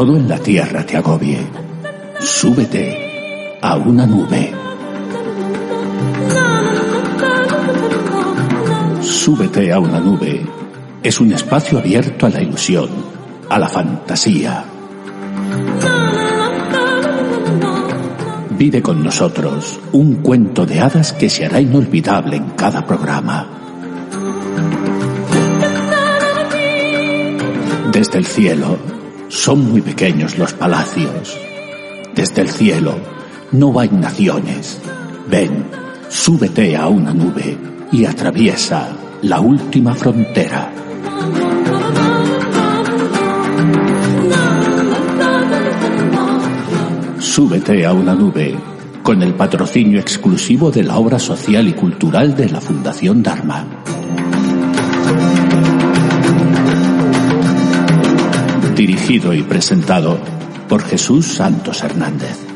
todo en la tierra te agobie, súbete a una nube. Súbete a una nube es un espacio abierto a la ilusión, a la fantasía. Vive con nosotros un cuento de hadas que se hará inolvidable en cada programa. Desde el cielo, son muy pequeños los palacios. Desde el cielo, no hay naciones. Ven, súbete a una nube y atraviesa la última frontera. Súbete a una nube con el patrocinio exclusivo de la obra social y cultural de la Fundación Dharma. Dirigido y presentado por Jesús Santos Hernández.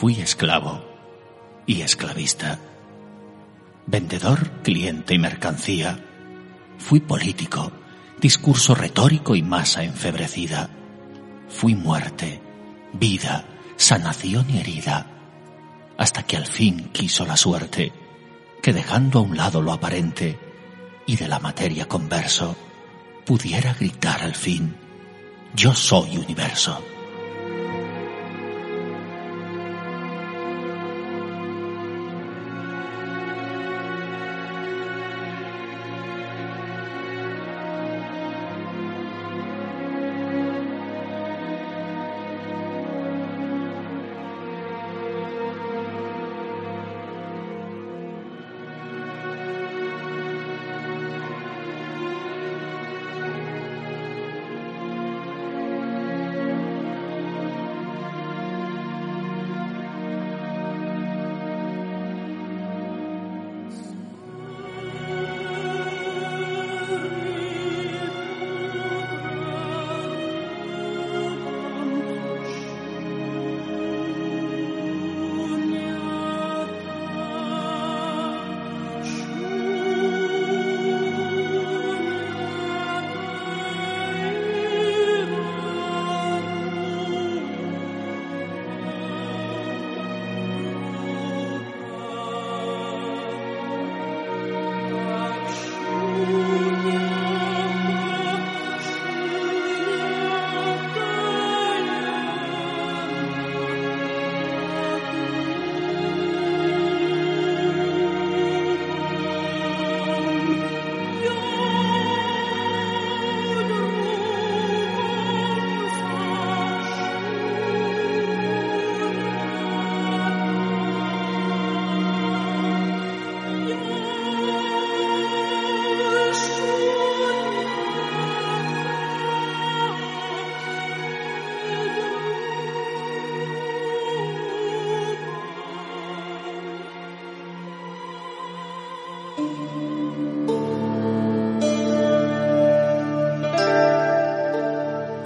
Fui esclavo y esclavista, vendedor, cliente y mercancía. Fui político, discurso retórico y masa enfebrecida. Fui muerte, vida, sanación y herida, hasta que al fin quiso la suerte que dejando a un lado lo aparente y de la materia converso, pudiera gritar al fin, yo soy universo.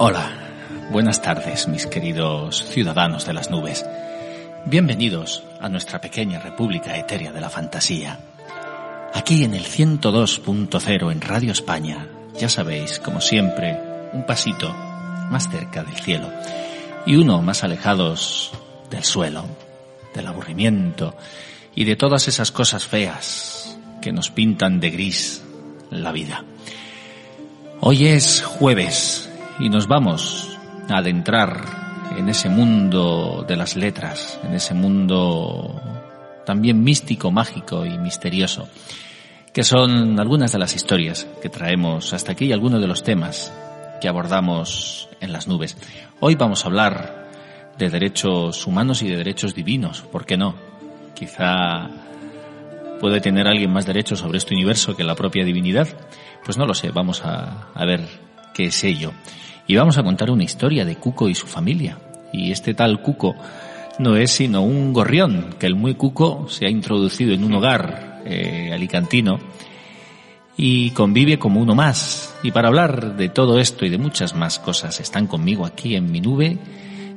Hola, buenas tardes mis queridos ciudadanos de las nubes. Bienvenidos a nuestra pequeña república etérea de la fantasía. Aquí en el 102.0 en Radio España, ya sabéis, como siempre, un pasito más cerca del cielo y uno más alejados del suelo, del aburrimiento y de todas esas cosas feas que nos pintan de gris la vida. Hoy es jueves y nos vamos a adentrar en ese mundo de las letras, en ese mundo también místico, mágico y misterioso, que son algunas de las historias que traemos hasta aquí y algunos de los temas que abordamos en las nubes. Hoy vamos a hablar de derechos humanos y de derechos divinos, ¿por qué no? Quizá puede tener alguien más derechos sobre este universo que la propia divinidad. Pues no lo sé, vamos a, a ver qué es ello. y vamos a contar una historia de Cuco y su familia. Y este tal Cuco no es sino un gorrión, que el muy Cuco se ha introducido en un hogar eh, alicantino y convive como uno más. Y para hablar de todo esto y de muchas más cosas están conmigo aquí en mi nube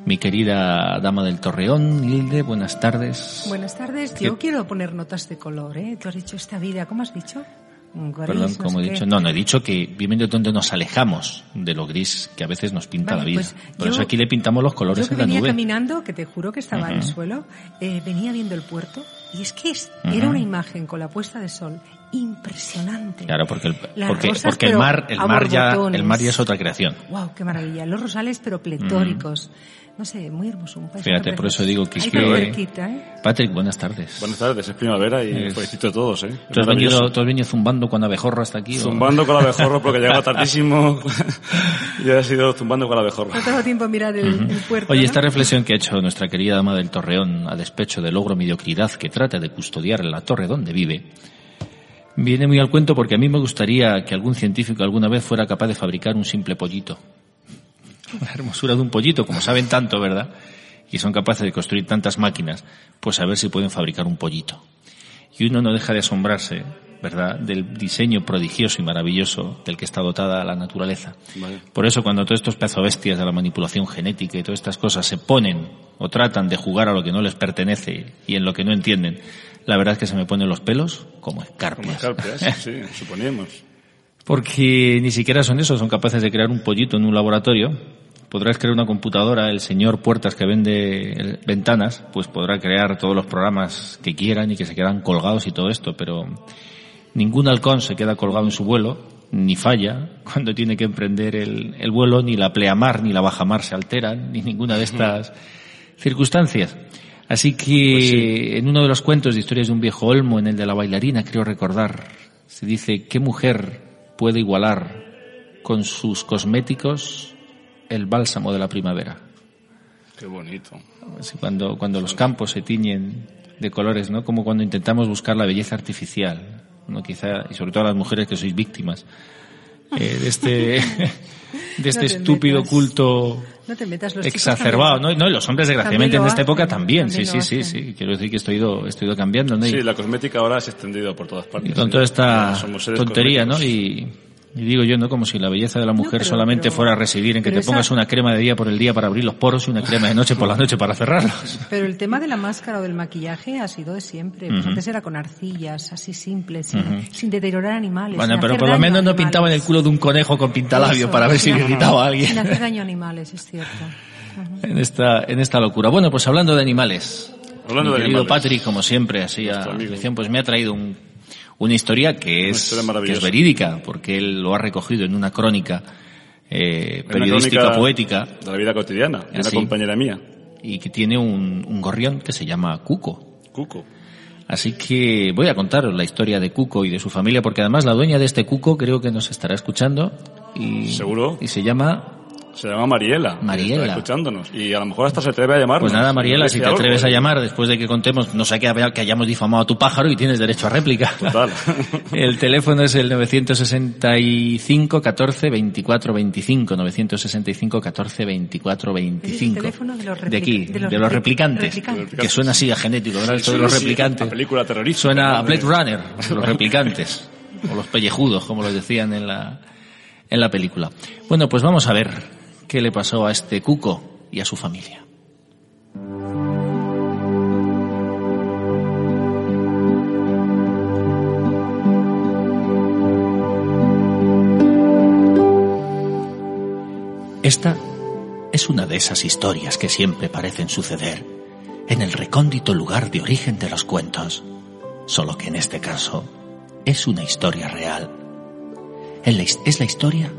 mi querida dama del Torreón, Hilde, buenas tardes. Buenas tardes. Yo quiero poner notas de color, ¿eh? Tú has dicho esta vida, ¿cómo has dicho? Perdón, como he dicho, no, no he dicho que viviendo donde nos alejamos de lo gris que a veces nos pinta la vida. Pues Por eso aquí le pintamos los colores yo que en la venía nube. caminando, que te juro que estaba en el suelo, eh, venía viendo el puerto y es que era una imagen con la puesta de sol impresionante. Claro, porque el, porque, porque el mar, el mar ya, el mar ya es otra creación. Wow, qué maravilla. Los rosales pero pletóricos. No sé, muy hermoso. Un Fíjate, por eso digo que es que... ¿eh? Patrick, buenas tardes. Buenas tardes, es primavera y felicito a todos, ¿eh? ¿Tú has, venido, ¿Tú has, venido, zumbando con abejorro hasta aquí? Zumbando con abejorro porque llegaba tardísimo y ha sido zumbando con abejorro. No tengo tiempo a mirar el, puerto. Oye, esta reflexión que ha hecho nuestra querida dama del Torreón a despecho del logro mediocridad que trata de custodiar la torre donde vive, viene muy al cuento porque a mí me gustaría que algún científico alguna vez fuera capaz de fabricar un simple pollito la hermosura de un pollito, como saben tanto, ¿verdad? Y son capaces de construir tantas máquinas, pues a ver si pueden fabricar un pollito. Y uno no deja de asombrarse, ¿verdad?, del diseño prodigioso y maravilloso del que está dotada la naturaleza. Por eso cuando todos estos pezo bestias de la manipulación genética y todas estas cosas se ponen o tratan de jugar a lo que no les pertenece y en lo que no entienden, la verdad es que se me ponen los pelos como escarpias. Como escarpias, sí, suponíamos. Porque ni siquiera son eso, son capaces de crear un pollito en un laboratorio podrás crear una computadora, el señor Puertas que vende ventanas, pues podrá crear todos los programas que quieran y que se quedan colgados y todo esto, pero ningún halcón se queda colgado en su vuelo, ni falla cuando tiene que emprender el, vuelo, ni la pleamar ni la bajamar se alteran, ni ninguna de estas circunstancias. Así que pues en uno de los cuentos de historias de un viejo olmo, en el de la bailarina, creo recordar, se dice, ¿qué mujer puede igualar con sus cosméticos el bálsamo de la primavera. Qué bonito. cuando, cuando los campos se tiñen de colores, ¿no? Como cuando intentamos buscar la belleza artificial, ¿no? Quizá, y sobre todo las mujeres que sois víctimas eh, de este, de este estúpido culto exacerbado, ¿no? ¿no? Y los hombres, desgraciadamente, en esta época también. sí, sí, sí, sí. Quiero decir que estoy ido, estoy ido cambiando, ¿no? sí, la cosmética ahora se ha extendido por todas partes. Y con toda esta tontería, ¿no? Y, y digo yo, ¿no? Como si la belleza de la mujer solamente fuera a residir en que te pongas una crema de día por el día para abrir los poros y una crema de noche por la noche para cerrarlos. Pero el tema de la máscara o del maquillaje ha sido de siempre. Pues antes era con arcillas, así simples, sin, deteriorar animales. Bueno, pero por lo menos no pintaban el culo de un conejo con pintalabio para ver si irritaba a alguien. Sin hacer daño a animales, es cierto. En esta, en esta locura. Bueno, pues hablando de animales. Hablando mi de querido animales. Patrick, como siempre, así a pues me ha traído un una historia que es, que es verídica, porque él lo ha recogido en una crónica eh, periodística crónica poética. De la vida cotidiana, de una compañera mía. Y que tiene un, un gorrión que se llama Cuco. Cuco. Así que voy a contaros la historia de Cuco y de su familia, porque además la dueña de este Cuco creo que nos estará escuchando. Y, ¿Seguro? Y se llama se llama Mariela. Mariela. Está escuchándonos. Y a lo mejor hasta se atreve a llamar. Pues nada, Mariela, si te atreves a llamar después de que contemos, no sé que, que hayamos difamado a tu pájaro y tienes derecho a réplica. Total. el teléfono es el 965 14 24 25. 965 14 24 25. el teléfono de los, de aquí, de los, de los replicantes, replicantes, Que suena así a genético, ¿verdad? Esto de los replicantes. La película terrorista. Suena a Blade Runner, los replicantes. o los pellejudos, como los decían en la, en la película. Bueno, pues vamos a ver qué le pasó a este cuco y a su familia. Esta es una de esas historias que siempre parecen suceder en el recóndito lugar de origen de los cuentos, solo que en este caso es una historia real. Es la historia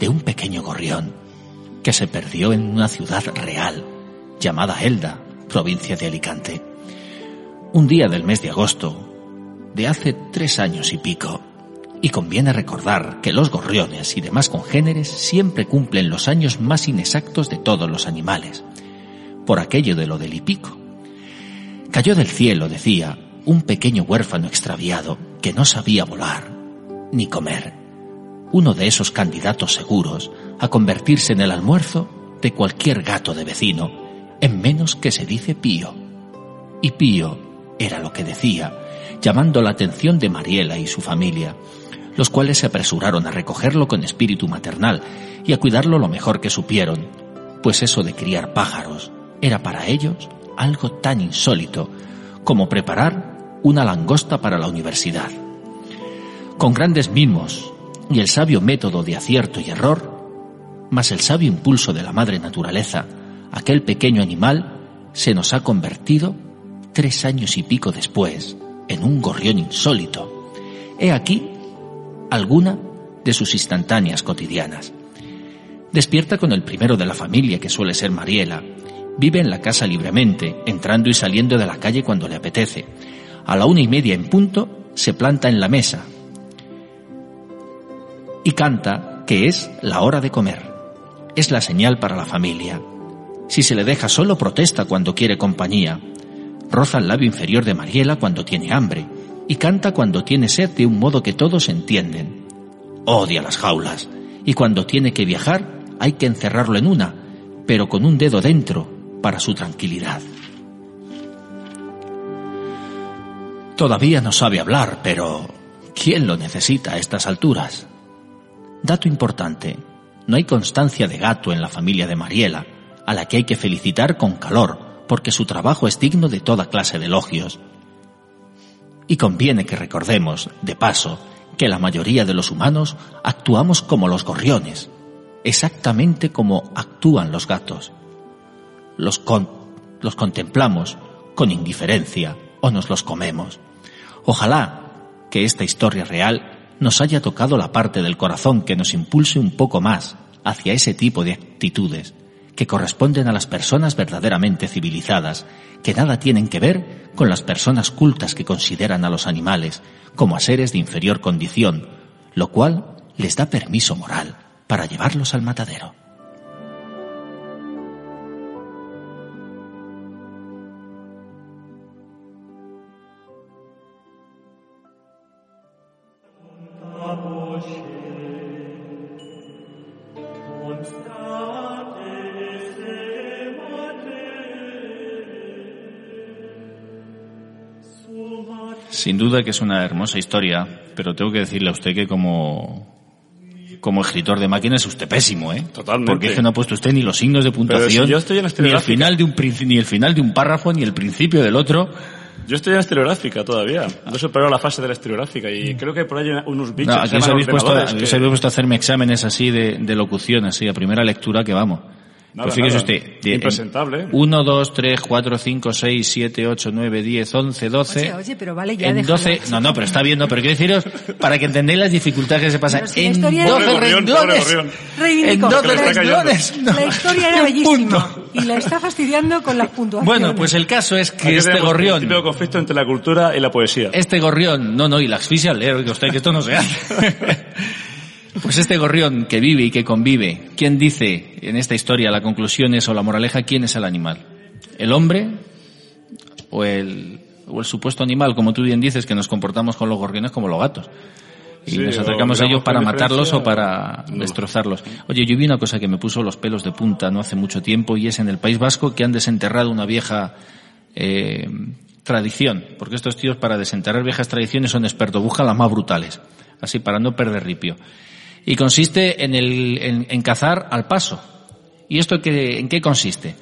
de un pequeño gorrión que se perdió en una ciudad real llamada Elda, provincia de Alicante. Un día del mes de agosto, de hace tres años y pico, y conviene recordar que los gorriones y demás congéneres siempre cumplen los años más inexactos de todos los animales, por aquello de lo del hipico. Cayó del cielo, decía, un pequeño huérfano extraviado que no sabía volar ni comer. Uno de esos candidatos seguros a convertirse en el almuerzo de cualquier gato de vecino, en menos que se dice pío. Y pío era lo que decía, llamando la atención de Mariela y su familia, los cuales se apresuraron a recogerlo con espíritu maternal y a cuidarlo lo mejor que supieron, pues eso de criar pájaros era para ellos algo tan insólito como preparar una langosta para la universidad. Con grandes mimos y el sabio método de acierto y error, más el sabio impulso de la madre naturaleza, aquel pequeño animal se nos ha convertido, tres años y pico después, en un gorrión insólito. He aquí alguna de sus instantáneas cotidianas. Despierta con el primero de la familia, que suele ser Mariela. Vive en la casa libremente, entrando y saliendo de la calle cuando le apetece. A la una y media en punto, se planta en la mesa y canta que es la hora de comer. Es la señal para la familia. Si se le deja solo, protesta cuando quiere compañía. Roza el labio inferior de Mariela cuando tiene hambre y canta cuando tiene sed de un modo que todos entienden. Odia las jaulas y cuando tiene que viajar hay que encerrarlo en una, pero con un dedo dentro para su tranquilidad. Todavía no sabe hablar, pero ¿quién lo necesita a estas alturas? Dato importante, no hay constancia de gato en la familia de Mariela, a la que hay que felicitar con calor, porque su trabajo es digno de toda clase de elogios. Y conviene que recordemos, de paso, que la mayoría de los humanos actuamos como los gorriones, exactamente como actúan los gatos. Los, los contemplamos con indiferencia o nos los comemos. Ojalá que esta historia real nos haya tocado la parte del corazón que nos impulse un poco más hacia ese tipo de actitudes que corresponden a las personas verdaderamente civilizadas, que nada tienen que ver con las personas cultas que consideran a los animales como a seres de inferior condición, lo cual les da permiso moral para llevarlos al matadero. Sin duda que es una hermosa historia, pero tengo que decirle a usted que como como escritor de máquinas es usted pésimo, ¿eh? Totalmente. Porque es que no ha puesto usted ni los signos de puntuación, yo estoy en ni el final de un ni el final de un párrafo, ni el principio del otro. Yo estoy en la estereográfica todavía. No he superado la fase de la estereográfica y creo que por ahí hay unos bichos No, aquí os se habéis, puesto, que- habéis puesto a hacerme exámenes así de, de locución, así a primera lectura que vamos. Nada, pues fíjese nada. usted. de- Impresentable. 1, 2, 3, 4, 5, 6, 7, 8, 9, 10, 11, 12. Oye, oye, pero vale ya, En déjalo. 12, no, no, pero está viendo, pero quiero deciros, para que entendáis las dificultades que se pasan. Si En historia era- 12 Pobre gorrión, pobre renglones. gorrión. Reivindicó. En 12 Que le está cayendo. renglones. no, La historia era bellísima punto. y la está fastidiando con las puntuaciones. Bueno, pues el caso es que Aquí este El gorrión, conflicto entre la cultura y la poesía. este gorrión, no, no, y la asfixia al leer, oiga usted que esto no se hace. Pues este gorrión que vive y que convive, ¿quién dice en esta historia la conclusión es o la moraleja quién es el animal? ¿El hombre o el, o el supuesto animal, como tú bien dices, que nos comportamos con los gorriones como los gatos? Y Sí, nos acercamos a ellos para matarlos o para no. destrozarlos. Oye, yo vi una cosa que me puso los pelos de punta no hace mucho tiempo y es en el País Vasco que han desenterrado una vieja eh, tradición, porque estos tíos para desenterrar viejas tradiciones son expertos, buscan las más brutales, así para no perder ripio. Y consiste en, el, en, en cazar al paso. ¿Y esto qué, en qué consiste?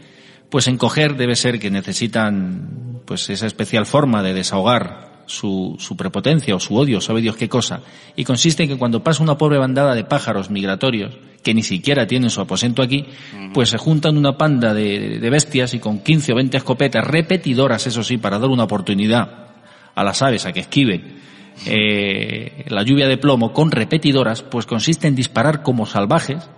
Pues en coger debe ser que necesitan pues esa especial forma de desahogar su, su prepotencia o su odio, sabe Dios qué cosa. Y consiste en que cuando pasa una pobre bandada de pájaros migratorios, que ni siquiera tienen su aposento aquí, pues se juntan una panda de, de bestias y con 15 o 20 escopetas repetidoras, eso sí, para dar una oportunidad a las aves a que esquiven eh, la lluvia de plomo con repetidoras, pues consiste en disparar como salvajes,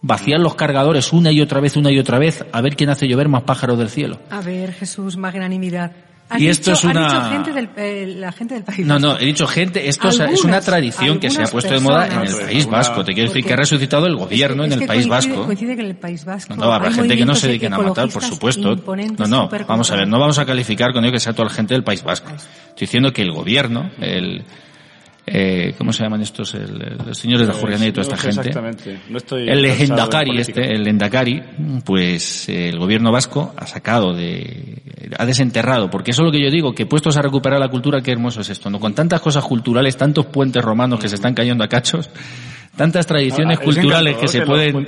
vaciar los cargadores una y otra vez, una y otra vez, a ver quién hace llover más pájaros del cielo. A ver, Jesús, magnanimidad. Y esto dicho- es una- has dicho gente del, eh, la gente del país. No, no, he dicho gente, esto es- una tradición que se ha puesto de moda en el Alguna- País Vasco. Te quiero decir que ha resucitado el Es que- gobierno en es el que País coincide- Vasco. Coincide que en el País Vasco. No, habrá gente que no se dediquen a matar, por supuesto. No, no, vamos a ver, no vamos a calificar con ello que sea toda la gente del País Vasco. Estoy diciendo que el gobierno, el, eh, ¿cómo se llaman estos? los señores de Jurriana y toda esta gente. Exactamente. No estoy el Endacari, este, el Endacari, pues el gobierno vasco ha sacado de, ha desenterrado, porque eso es lo que yo digo, que puestos a recuperar la cultura, qué hermoso es esto, ¿no? Con tantas cosas culturales, tantos puentes romanos que se están cayendo a cachos, tantas tradiciones ah, culturales que se pueden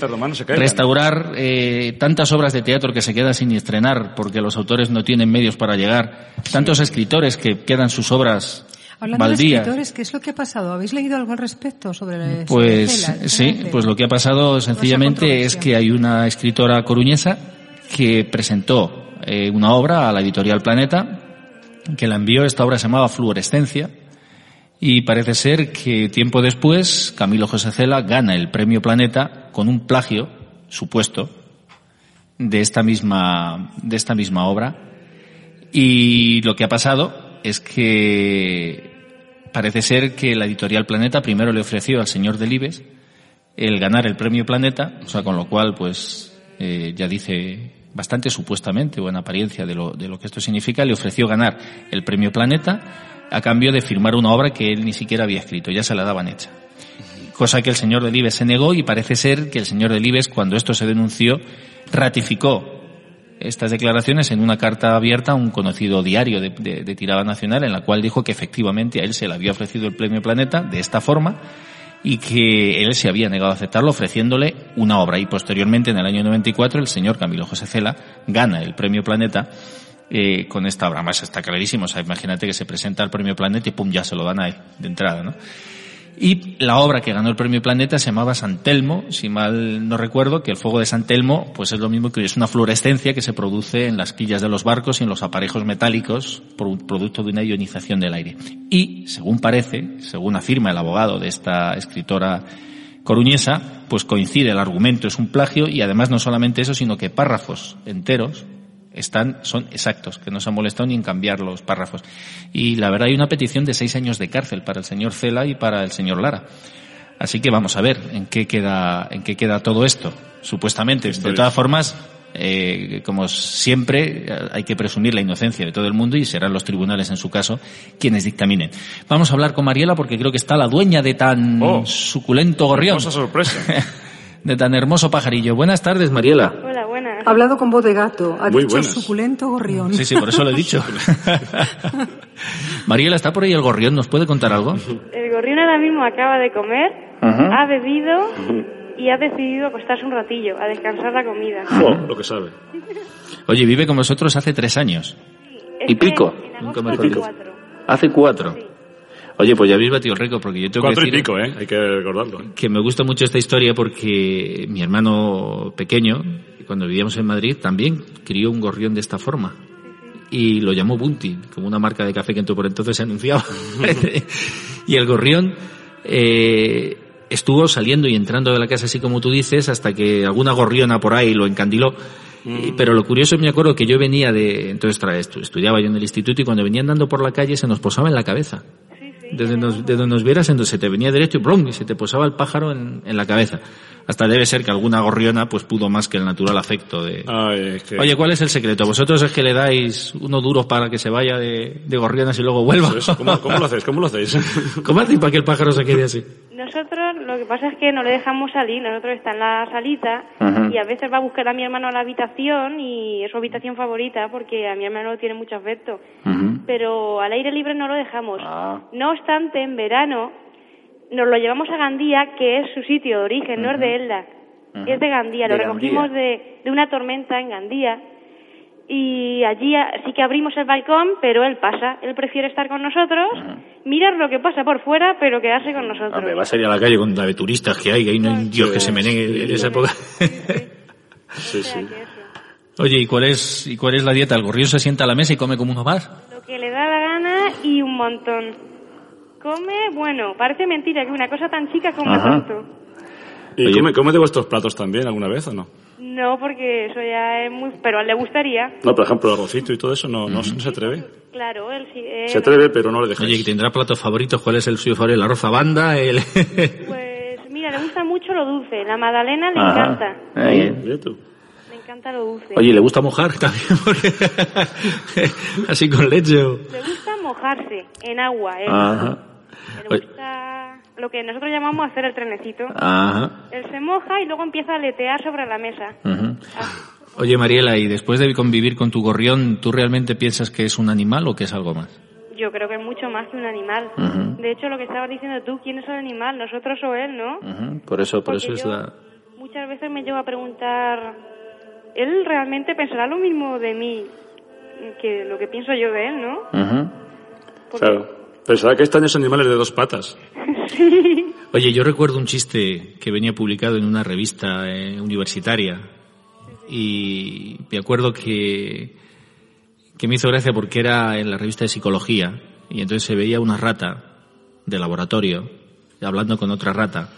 restaurar, eh, tantas obras de teatro que se quedan sin estrenar porque los autores no tienen medios para llegar, tantos escritores que quedan sus obras Hablando de escritores, ¿qué es lo que ha pasado? ¿Habéis leído algo al respecto sobre Pues sí, pues lo que ha pasado sencillamente es que hay una escritora coruñesa que presentó eh, una obra a la editorial Planeta, que la envió, esta obra se llamaba Fluorescencia, y parece ser que tiempo después Camilo José Cela gana el premio Planeta con un plagio supuesto de esta misma, de esta misma obra. Y lo que ha pasado es que parece ser que la editorial Planeta primero le ofreció al señor Delibes el ganar el premio Planeta, o sea, con lo cual, pues, eh, ya dice bastante supuestamente o en apariencia de lo, de lo que esto significa, le ofreció ganar el premio Planeta a cambio de firmar una obra que él ni siquiera había escrito, ya se la daban hecha. Cosa que el señor Delibes se negó y parece ser que el señor Delibes, cuando esto se denunció, ratificó estas declaraciones en una carta abierta a un conocido diario de, tirada nacional en la cual dijo que efectivamente a él se le había ofrecido el premio Planeta de esta forma y que él se había negado a aceptarlo ofreciéndole una obra y posteriormente en el año 94 el señor Camilo José Cela gana el premio Planeta eh, con esta obra. Más está clarísimo, o sea, imagínate que se presenta el premio Planeta y pum, ya se lo dan ahí de entrada, ¿no? Y la obra que ganó el premio Planeta se llamaba San Telmo, si mal no recuerdo, que el fuego de San Telmo pues es lo mismo que es una fluorescencia que se produce en las quillas de los barcos y en los aparejos metálicos producto de una ionización del aire. Y, según parece, según afirma el abogado de esta escritora coruñesa, pues coincide el argumento, es un plagio y además no solamente eso, sino que párrafos enteros están, son exactos, que no se han molestado ni en cambiar los párrafos. Y la verdad hay una petición de seis años de cárcel para el señor Cela y para el señor Lara. Así que vamos a ver en qué queda, en qué queda todo esto, supuestamente. De todas formas, eh, como siempre, hay que presumir la inocencia de todo el mundo y serán los tribunales, en su caso, quienes dictaminen. Vamos a hablar con Mariela porque creo que está la dueña de tan oh, suculento gorrión. sorpresa. de tan hermoso pajarillo. Buenas tardes, Mariela. Hola, buenas. Ha hablado con voz de gato. Ha dicho suculento gorrión. Sí, sí, por eso lo he dicho. Mariela, ¿está por ahí el gorrión? ¿Nos puede contar algo? El gorrión ahora mismo acaba de comer, ha bebido y ha decidido acostarse un ratillo, a descansar la comida. Oh, lo que sabe. Oye, vive con vosotros hace tres años. ¿Y pico? Hace cuatro. Oye, pues ya habéis batido el récord porque yo tengo que decir... y pico, ¿eh? Hay que recordarlo. ¿eh? Que me gusta mucho esta historia porque mi hermano pequeño, cuando vivíamos en Madrid, también crió un gorrión de esta forma. Y lo llamó Bunty, como una marca de café que por entonces se anunciaba. y el gorrión eh, estuvo saliendo y entrando de la casa así como tú dices hasta que alguna gorriona por ahí lo encandiló. Mm. Pero lo curioso me acuerdo que yo venía de, entonces estudiaba yo en el instituto y cuando venía andando por la calle se nos posaba en la cabeza desde, donde nos vieras, entonces se te venía derecho y, brum, y se te posaba el pájaro en, en, la cabeza. Hasta debe ser que alguna gorriona pues pudo más que el natural afecto de... Oye, ¿cuál es el secreto? ¿Vosotros es que le dais uno duro para que se vaya de, de gorrionas y luego vuelva? ¿Cómo, ¿Cómo, lo hacéis? ¿Cómo lo hacéis? ¿Cómo hacéis para que el pájaro se quede así? Nosotros lo que pasa es que no le dejamos salir, nosotros está en la salita y a veces va a buscar a mi hermano a la habitación y es su habitación favorita porque a mi hermano tiene mucho afecto. Pero al aire libre no lo dejamos. Ah. No obstante, en verano nos lo llevamos a Gandía, que es su sitio de origen, no es de Elda, es de Gandía. Lo recogimos de, de, una tormenta en Gandía y allí sí que abrimos el balcón, pero él pasa. Él prefiere estar con nosotros, mirar lo que pasa por fuera, pero quedarse con nosotros. Hombre, va a salir a la calle con la de turistas que hay, ahí no hay Dios que se menegue en esa época. Sí, sí. Oye, ¿y cuál es y cuál es la dieta? ¿El gorrión se sienta a la mesa y come como uno más? Lo que le da la gana y un montón come, bueno, parece mentira que una cosa tan chica como tanto. ¿Y come, come, de vuestros platos también alguna vez o no? No, porque eso ya es muy... Pero a él le gustaría. No, por ejemplo, el arrocito y todo eso no, no, se atreve. Claro, él sí... se atreve, pero no le deja. Oye, ¿tendrá platos favoritos? ¿Cuál es el suyo favorito? ¿El arroz a banda? El... pues mira, le gusta mucho lo dulce. La magdalena le encanta. Ahí. Le encanta lo dulce. Oye, ¿le gusta mojar también? Así con leche Le gusta mojarse en agua, ¿eh? Ajá. Le gusta lo que nosotros llamamos hacer el trenecito. Ajá. Él se moja y luego empieza a aletear sobre la mesa. Ujú. Oye, Mariela, y después de convivir con tu gorrión, ¿tú realmente piensas que es un animal o que es algo más? Yo creo que es mucho más que un animal. De hecho, lo que estabas diciendo tú, ¿quién es el animal? ¿Nosotros o él, no? Por eso, por Porque eso es la... Muchas veces me llevo a preguntar, ¿él realmente pensará lo mismo de mí que lo que pienso yo de él, no? Claro. Pensaba que están esos animales de dos patas. Oye, yo recuerdo un chiste que venía publicado en una revista eh, universitaria. Y me acuerdo que, que me hizo gracia porque era en la revista de psicología. Y entonces se veía una rata de laboratorio hablando con otra rata.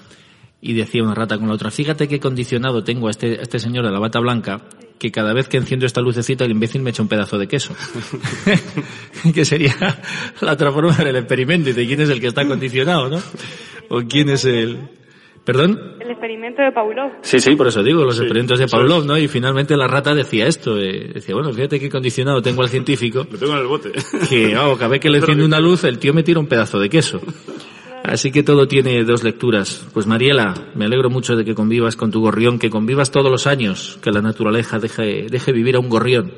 Y decía una rata con la otra, fíjate qué condicionado tengo a este, a este señor de la bata blanca que cada vez que enciendo esta lucecita el imbécil me echa un pedazo de queso. que sería la otra forma del experimento y de quién es el que está condicionado, ¿no? O quién es el... ¿Perdón? El experimento de Pavlov. Sí, sí, por eso digo, los Sí, experimentos de Pavlov. ¿no? Y finalmente la rata decía esto, eh, decía, bueno, fíjate qué condicionado tengo al científico, Lo tengo en el bote. que oh, cada vez que le enciende una luz, el tío me tira un pedazo de queso. Así que todo tiene dos lecturas. Pues Mariela, me alegro mucho de que convivas con tu gorrión, que convivas todos los años, que la naturaleza deje, deje vivir a un gorrión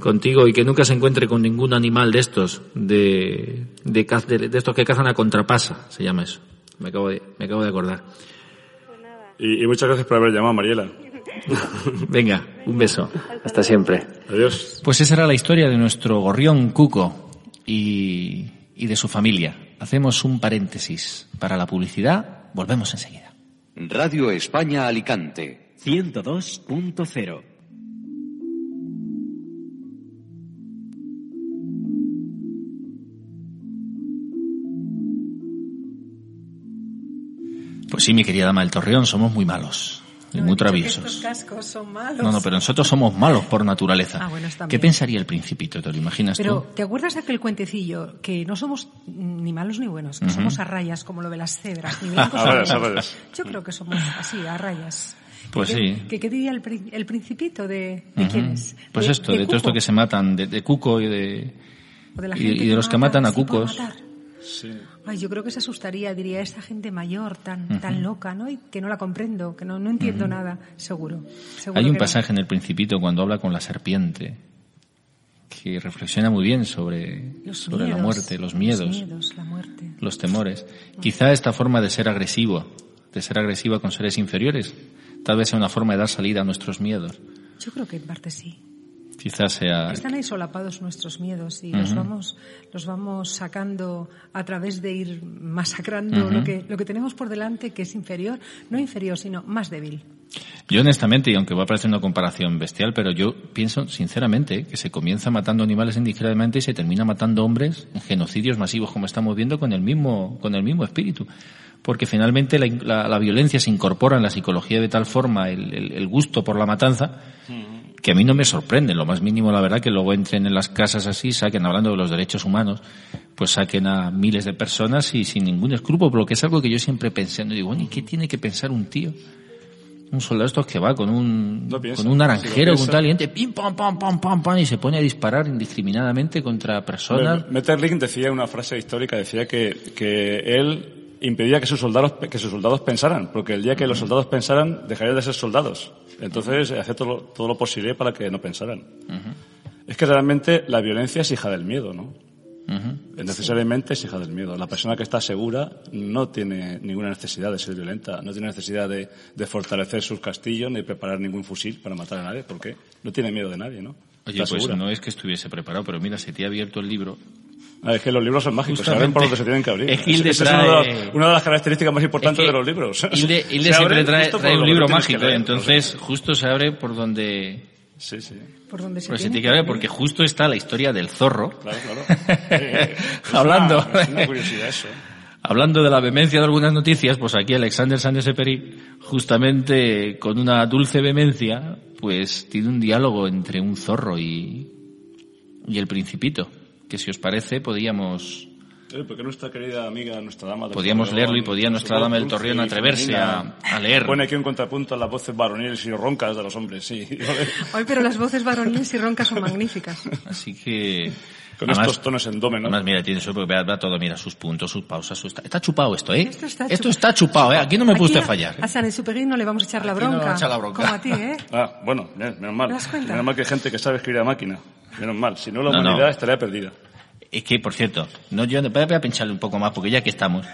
contigo y que nunca se encuentre con ningún animal de estos, de, de, caz- de- de estos que cazan a contrapasa, se llama eso. Me acabo de, me acabo de acordar. Y, y muchas gracias por haber llamado, Mariela. Venga, un beso. Hasta siempre. Adiós. Pues esa era la historia de nuestro gorrión Cuco y, y de su familia. Hacemos un paréntesis para la publicidad. Volvemos enseguida. Radio España Alicante. 102.0 Pues sí, mi querida dama del Torreón, somos muy malos y No, muy que traviesos. Estos cascos son malos. No, no, pero nosotros somos malos por naturaleza. Ah, bueno, ¿Qué pensaría el principito? ¿Te lo imaginas Pero, tú? ¿te acuerdas de aquel cuentecillo? Que no somos ni malos ni buenos, que somos a rayas, como lo de las cebras, ni blancos A ni rayas, a. Yo creo que somos así, a rayas. Pues ¿Qué- sí. ¿Qué, qué diría el, el principito de, de Ujú. quién es? Pues esto, de, todo esto que se matan, de, de Cuco y de... Y- de los que matan a así por cucos. matar. Ay, yo creo que se asustaría, diría, esta gente mayor, tan, tan loca, ¿no? Y que no la comprendo, que no, no entiendo nada, seguro. seguro Hay un no. pasaje en el Principito cuando habla con la serpiente que reflexiona muy bien sobre, Los sobre la muerte, los miedos, Los miedos, la muerte. los temores. Quizá esta forma de ser agresivo, de ser agresiva con seres inferiores, tal vez sea una forma de dar salida a nuestros miedos. Yo creo que en parte sí. Quizá sea... Están ahí solapados nuestros miedos y los vamos los vamos sacando a través de ir masacrando lo que lo que tenemos por delante que es inferior, no inferior, sino más débil. Yo honestamente, y aunque va a parecer una comparación bestial, pero yo pienso sinceramente que se comienza matando animales indiscriminadamente y se termina matando hombres en genocidios masivos como estamos viendo con el mismo, con el mismo espíritu. Porque finalmente la, la- la violencia se incorpora en la psicología de tal forma, el, el- el gusto por la matanza, que a mí no me sorprende, lo más mínimo la verdad, que luego entren en las casas así, saquen, hablando de los derechos humanos, pues saquen a miles de personas y sin ningún escrúpulo, porque es algo que yo siempre pensé, no digo, bueno, ¿y qué tiene que pensar un tío? Un soldado estos que va con un, No piensa. con un naranjero, Si con piensa. tal, y gente, pim, pam, pam, pam, pam, pam, y se pone a disparar indiscriminadamente contra personas. Metterlink decía una frase histórica, decía que, que él impedía que sus soldados que sus soldados pensaran, porque el día que los soldados pensaran dejarían de ser soldados. Entonces hacía todo, todo lo posible para que no pensaran. Es que realmente la violencia es hija del miedo, ¿no? Necesariamente es hija del miedo. La persona que está segura no tiene ninguna necesidad de ser violenta, no tiene necesidad de, de fortalecer sus castillos ni preparar ningún fusil para matar a nadie, porque no tiene miedo de nadie, ¿no? Oye, pues segura. no es que estuviese preparado, pero mira, se te ha abierto el libro. Ah, es que los libros son mágicos, Justamente. saben por dónde se tienen que abrir. Es que Hilde Esa trae- una, de las, una de las características más importantes Es que de los libros. Hilde, Se Hilde abren siempre trae, trae un libro mágico, entonces justo se abre por donde, Sí, sí. Por donde se se tiene que porque justo está la historia del zorro. Claro, claro. Eh, es Hablando. Una, es una curiosidad eso. Hablando de la vehemencia de algunas noticias, pues aquí Alexander Sánchez justamente con una dulce vehemencia, pues tiene un diálogo entre un zorro y, y el principito, que si os parece podíamos Eh, porque nuestra querida amiga, nuestra dama del Podíamos leerlo y podía nuestra dama del Torreón atreverse a, a, leer. Pone aquí un contrapunto a las voces varoniles y roncas de los hombres, sí. Hoy, pero las voces varoniles y roncas son magníficas. Así que... Con estos tonos en ¿no? Además, mira, tiene eso porque vea, todo, mira, sus puntos, sus pausas, sus... Está chupado esto, ¿eh? Esto está, chupado, ¿eh? Aquí no me puede fallar. A San Superín no le vamos a echar la bronca. No la bronca. Como a ti, ¿eh? Ah, bueno, menos mal. Menos mal que hay gente que sabe escribir a máquina. Menos mal. Si no, la humanidad estaría perdida. Es que, por cierto, no, yo voy a pincharle un poco más, porque ya que estamos,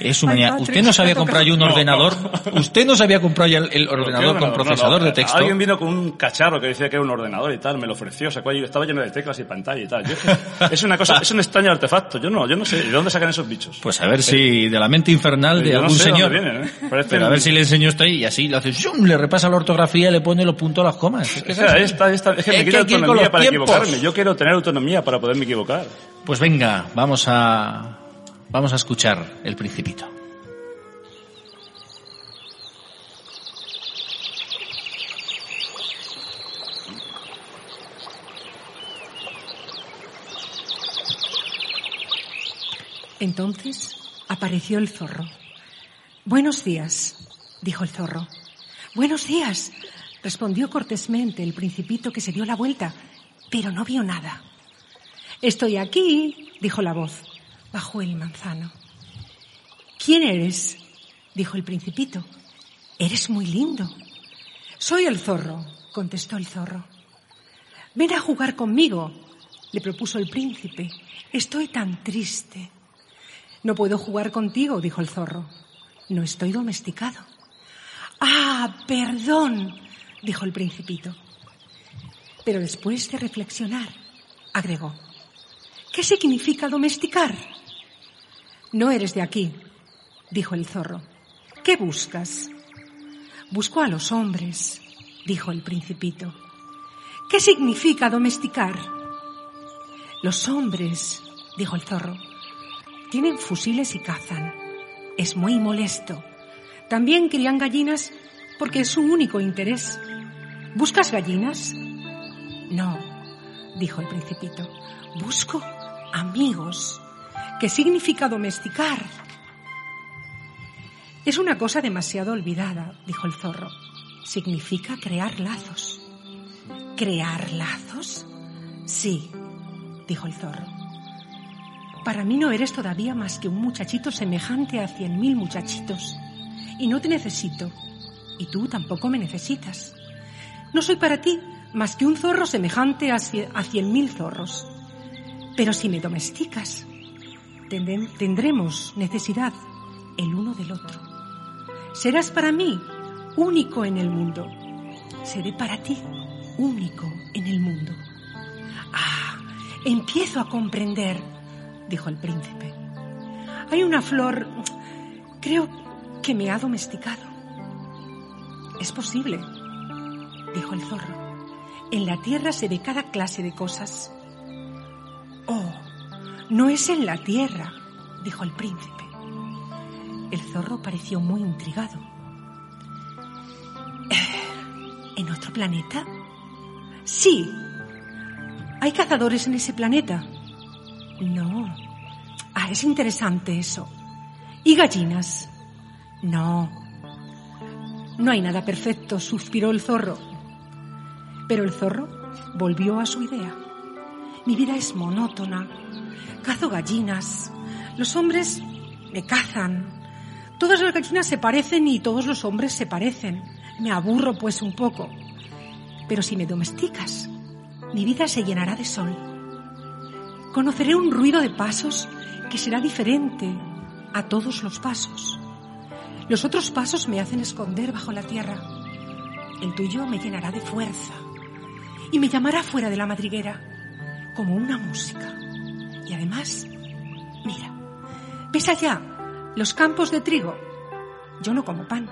es manía. ¿Usted no sabía comprar yo un ordenador? ¿Usted no sabía comprar ya el, ordenador con procesador de texto? Alguien vino con un cacharro que decía que era un ordenador y tal, me lo ofreció, sacó ahí, estaba lleno de teclas y pantalla y tal. es una cosa, es un extraño artefacto. Yo no, yo no sé de dónde sacan esos bichos. Pues a ver si de la mente infernal de algún señor. ¿eh? Pero a ver si le enseño esto ahí y así le hace, le repasa la ortografía, le pone los puntos a las comas. Es que, es, que me quiero autonomía para equivocarme. Yo quiero tener autonomía para poderme equivocar. Pues venga, vamos a vamos a escuchar el principito. Entonces apareció el zorro. Buenos días, dijo el zorro. Buenos días, respondió cortésmente el principito que se dio la vuelta, pero no vio nada. Estoy aquí, dijo la voz. Bajó el manzano. ¿Quién eres? dijo el principito. Eres muy lindo. Soy el zorro, contestó el zorro. Ven a jugar conmigo, le propuso el príncipe. Estoy tan triste. No puedo jugar contigo, dijo el zorro. No estoy domesticado. Ah, perdón, dijo el principito. Pero después de reflexionar, agregó, ¿qué significa domesticar? No eres de aquí, dijo el zorro. ¿Qué buscas? Busco a los hombres, dijo el principito. ¿Qué significa domesticar? Los hombres, dijo el zorro, tienen fusiles y cazan. Es muy molesto. También crían gallinas porque es su único interés. ¿Buscas gallinas? No, dijo el principito. Busco amigos. ¿Qué significa domesticar? Es una cosa demasiado olvidada, dijo el zorro. Significa crear lazos. ¿Crear lazos? Sí, dijo el zorro. Para mí no eres todavía más que un muchachito semejante a cien mil muchachitos. Y no te necesito. Y tú tampoco me necesitas. No soy para ti más que un zorro semejante a cien mil zorros. Pero si me domesticas, tendremos necesidad el uno del otro. Serás para mí único en el mundo. Seré para ti único en el mundo. Ah, empiezo a comprender dijo el príncipe. Hay una flor, creo que me ha domesticado. Es posible, dijo el zorro. En la tierra se ve cada clase de cosas. No es en la tierra, dijo el príncipe. El zorro pareció muy intrigado. ¿En otro planeta? Sí. ¿Hay cazadores en ese planeta? No. Ah, es interesante eso. ¿Y gallinas? No. No hay nada perfecto, suspiró el zorro. Pero el zorro volvió a su idea. Mi vida es monótona. Cazo gallinas. Los hombres me cazan. Todas las gallinas se parecen y todos los hombres se parecen. Me aburro pues un poco. Pero si me domesticas, mi vida se llenará de sol conoceré un ruido de pasos que será diferente a todos los pasos. Los otros pasos me hacen esconder bajo la tierra. El tuyo me llenará de fuerza y me llamará fuera de la madriguera como una música. Y además, mira, ves allá los campos de trigo. Yo no como pan.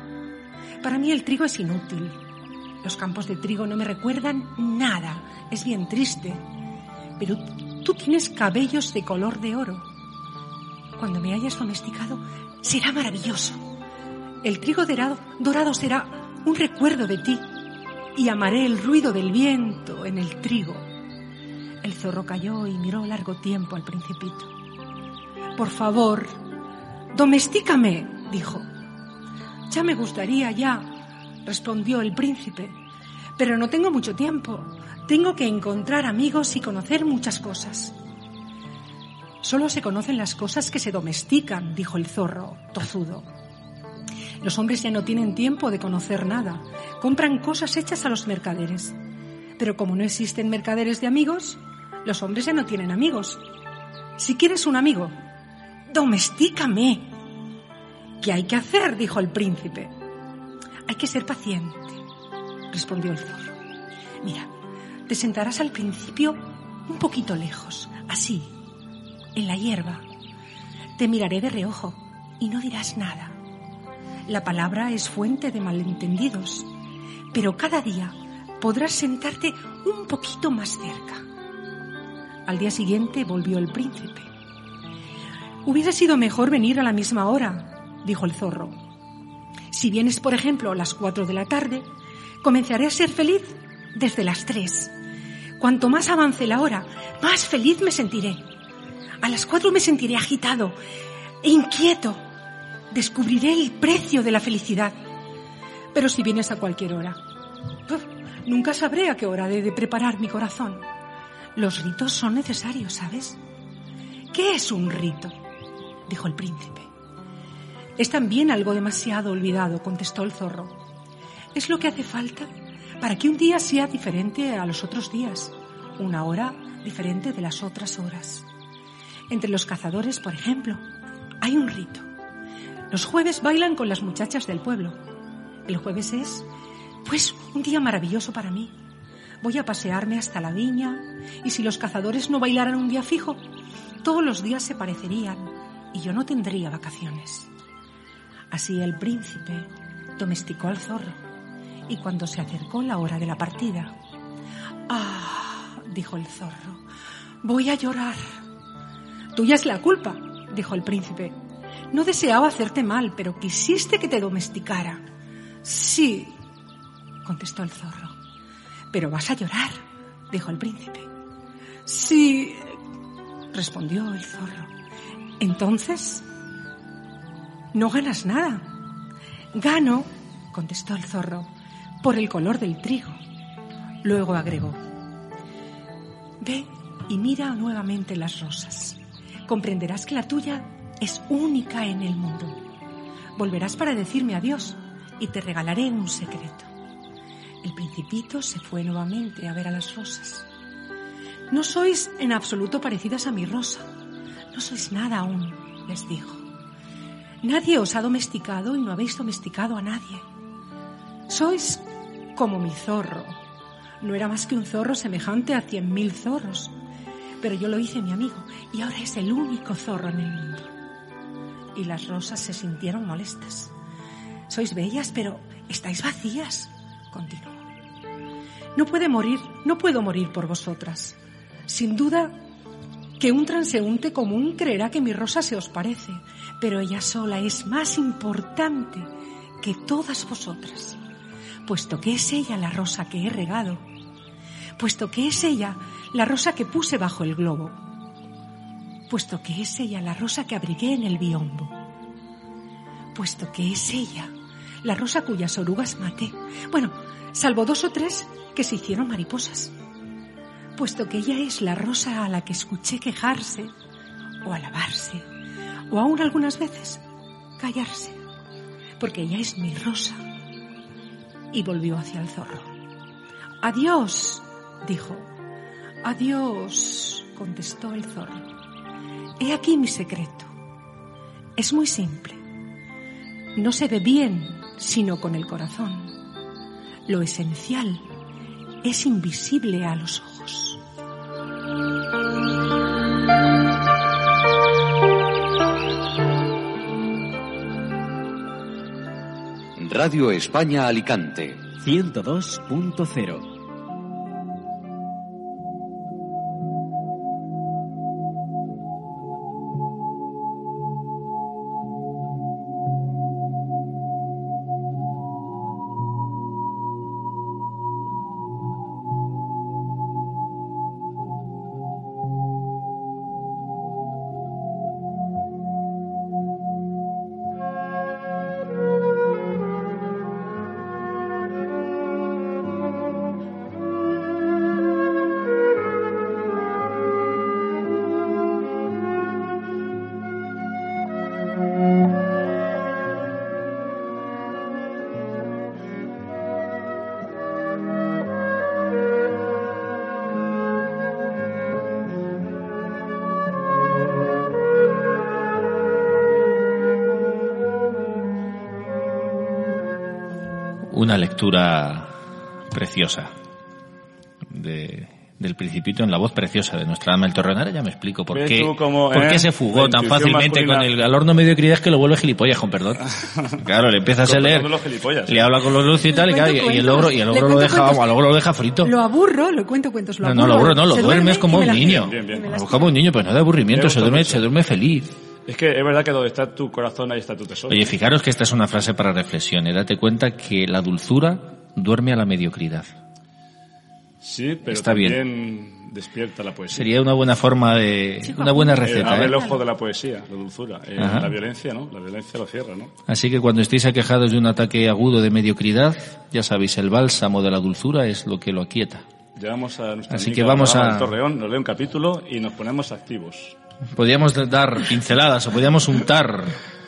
Para mí el trigo es inútil. Los campos de trigo no me recuerdan nada. Es bien triste. Pero Tú tienes cabellos de color de oro. Cuando me hayas domesticado, será maravilloso. El trigo dorado, será un recuerdo de ti y amaré el ruido del viento en el trigo. El zorro cayó y miró largo tiempo al principito. por favor, domestícame, dijo. Ya me gustaría, ya, respondió el príncipe, pero no tengo mucho tiempo. Tengo que encontrar amigos y conocer muchas cosas. Solo se conocen las cosas que se domestican, dijo el zorro, tozudo. Los hombres ya no tienen tiempo de conocer nada. Compran cosas hechas a los mercaderes. Pero como no existen mercaderes de amigos, los hombres ya no tienen amigos. Si quieres un amigo, domestícame. ¿Qué hay que hacer? dijo el príncipe. Hay que ser paciente, respondió el zorro. Mira, te sentarás al principio un poquito lejos, así, en la hierba. Te miraré de reojo y no dirás nada. La palabra es fuente de malentendidos, pero cada día podrás sentarte un poquito más cerca. Al día siguiente volvió el príncipe. Hubiera sido mejor venir a la misma hora, dijo el zorro. Si vienes, por ejemplo, a las cuatro de la tarde, comenzaré a ser feliz desde las tres. Cuanto más avance la hora, más feliz me sentiré. A las cuatro me sentiré agitado e inquieto descubriré el precio de la felicidad. Pero si vienes a cualquier hora, nunca sabré a qué hora he de preparar mi corazón. Los ritos son necesarios, ¿sabes? ¿Qué es un rito? dijo el príncipe. Es también algo demasiado olvidado, contestó el zorro. Es lo que hace falta para que un día sea diferente a los otros días, una hora diferente de las otras horas. Entre los cazadores, por ejemplo, hay un rito. Los jueves bailan con las muchachas del pueblo. El jueves es, pues, un día maravilloso para mí. Voy a pasearme hasta la viña y si los cazadores no bailaran un día fijo, todos los días se parecerían y yo no tendría vacaciones. Así el príncipe domesticó al zorro y cuando se acercó la hora de la partida, ¡ah! dijo el zorro, voy a llorar. Tuya es la culpa, dijo el príncipe. No deseaba hacerte mal, pero quisiste que te domesticara. Sí, contestó el zorro. Pero vas a llorar, dijo el príncipe. Sí, respondió el zorro. Entonces, no ganas nada. Gano, contestó el zorro, por el color del trigo. Luego agregó, ve y mira nuevamente las rosas. Comprenderás que la tuya es única en el mundo. Volverás para decirme adiós y te regalaré un secreto. El principito se fue nuevamente a ver a las rosas. No sois en absoluto parecidas a mi rosa. No sois nada aún, les dijo. Nadie os ha domesticado y no habéis domesticado a nadie. Sois como mi zorro. No era más que un zorro semejante a cien mil zorros. Pero yo lo hice mi amigo y ahora es el único zorro en el mundo y las rosas se sintieron molestas. Sois bellas, pero estáis vacías, continuó. No puede morir, no puedo morir por vosotras. Sin duda que un transeúnte común creerá que mi rosa se os parece, pero ella sola es más importante que todas vosotras, puesto que es ella la rosa que he regado, puesto que es ella la rosa que puse bajo el globo, puesto que es ella la rosa que abrigué en el biombo, puesto que es ella la rosa cuyas orugas maté, bueno, salvo dos o tres que se hicieron mariposas, puesto que ella es la rosa a la que escuché quejarse o alabarse, o aún algunas veces callarse, porque ella es mi rosa. Y volvió hacia el zorro. Adiós, dijo. Adiós, contestó el zorro. He aquí mi secreto. Es muy simple. No se ve bien sino con el corazón. Lo esencial es invisible a los ojos. Radio España Alicante 102.0 una lectura preciosa de, del Principito en la voz preciosa de nuestra dama el Torrenara, ya me explico por qué, por qué eh? se fugó tan fácilmente con el galor no mediocridad que lo vuelve gilipollas, con perdón. Claro, le empiezas a leer, le habla con los luces y tal, y, y, el logro, y el logro lo deja, vamos, al logro lo deja frito. Lo aburro, lo cuento cuentos, lo aburro. No, no, lo aburro, no, lo duermes como un niño. Como un niño, pues no de aburrimiento, se duerme, se duerme feliz. Es que es verdad que donde está tu corazón, ahí está tu tesoro. Oye, fijaros que esta es una frase para reflexión. ¿eh? Date cuenta que la dulzura duerme a la mediocridad. Sí, pero está también bien. despierta la poesía. Sería una buena forma de... Sí, una buena receta. Eh, abre ¿eh? el ojo de la poesía, la dulzura. Eh, la violencia, ¿no? La violencia lo cierra, ¿no? Así que cuando estéis aquejados de un ataque agudo de mediocridad, ya sabéis, el bálsamo de la dulzura es lo que lo aquieta. Llegamos a nuestra Así que vamos a... Torreón, nos lee un capítulo y nos ponemos activos. Podríamos dar pinceladas o podríamos untar